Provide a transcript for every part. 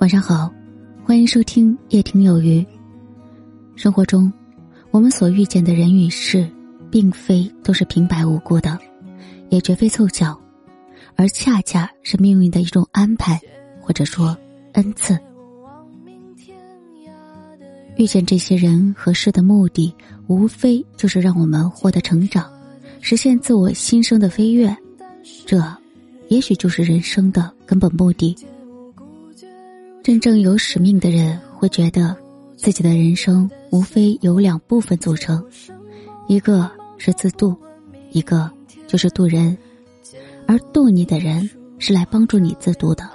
晚上好，欢迎收听夜听有余。生活中，我们所遇见的人与事，并非都是平白无故的，也绝非凑巧，而恰恰是命运的一种安排，或者说恩赐。遇见这些人和事的目的，无非就是让我们获得成长，实现自我心生的飞跃。这，也许就是人生的根本目的。真正有使命的人会觉得，自己的人生无非由两部分组成，一个是自渡，一个就是渡人，而渡你的人是来帮助你自渡的。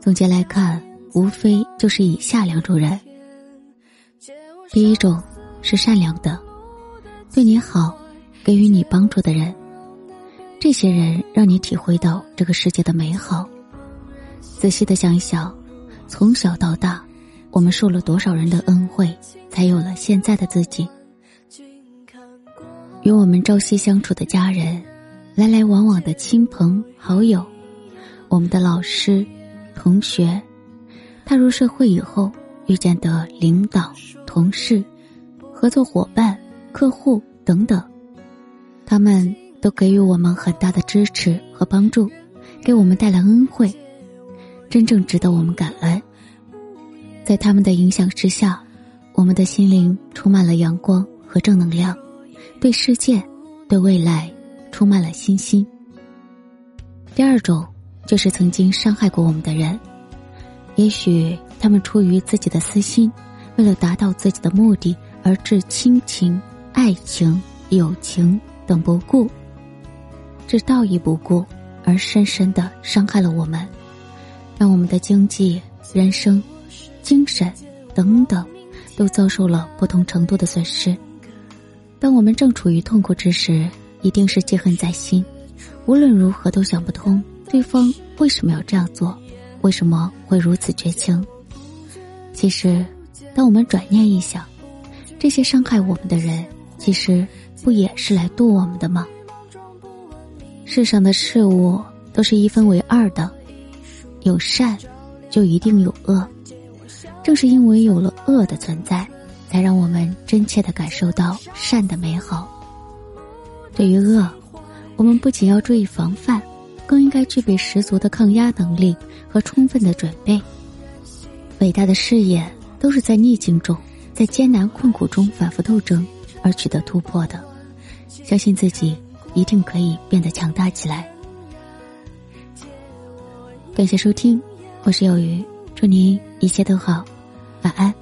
总结来看，无非就是以下两种人：第一种是善良的，对你好，给予你帮助的人，这些人让你体会到这个世界的美好。仔细的想一想。从小到大，我们受了多少人的恩惠，才有了现在的自己。与我们朝夕相处的家人，来来往往的亲朋好友，我们的老师、同学，踏入社会以后遇见的领导、同事、合作伙伴、客户等等，他们都给予我们很大的支持和帮助，给我们带来恩惠。真正值得我们感恩，在他们的影响之下，我们的心灵充满了阳光和正能量，对世界、对未来充满了信心。第二种就是曾经伤害过我们的人，也许他们出于自己的私心，为了达到自己的目的而置亲情、爱情、友情等不顾，置道义不顾，而深深的伤害了我们。让我们的经济、人生、精神等等，都遭受了不同程度的损失。当我们正处于痛苦之时，一定是记恨在心，无论如何都想不通对方为什么要这样做，为什么会如此绝情。其实，当我们转念一想，这些伤害我们的人，其实不也是来渡我们的吗？世上的事物都是一分为二的。有善，就一定有恶。正是因为有了恶的存在，才让我们真切的感受到善的美好。对于恶，我们不仅要注意防范，更应该具备十足的抗压能力和充分的准备。伟大的事业都是在逆境中，在艰难困苦中反复斗争而取得突破的。相信自己，一定可以变得强大起来。感谢收听，我是有鱼，祝您一切都好，晚安。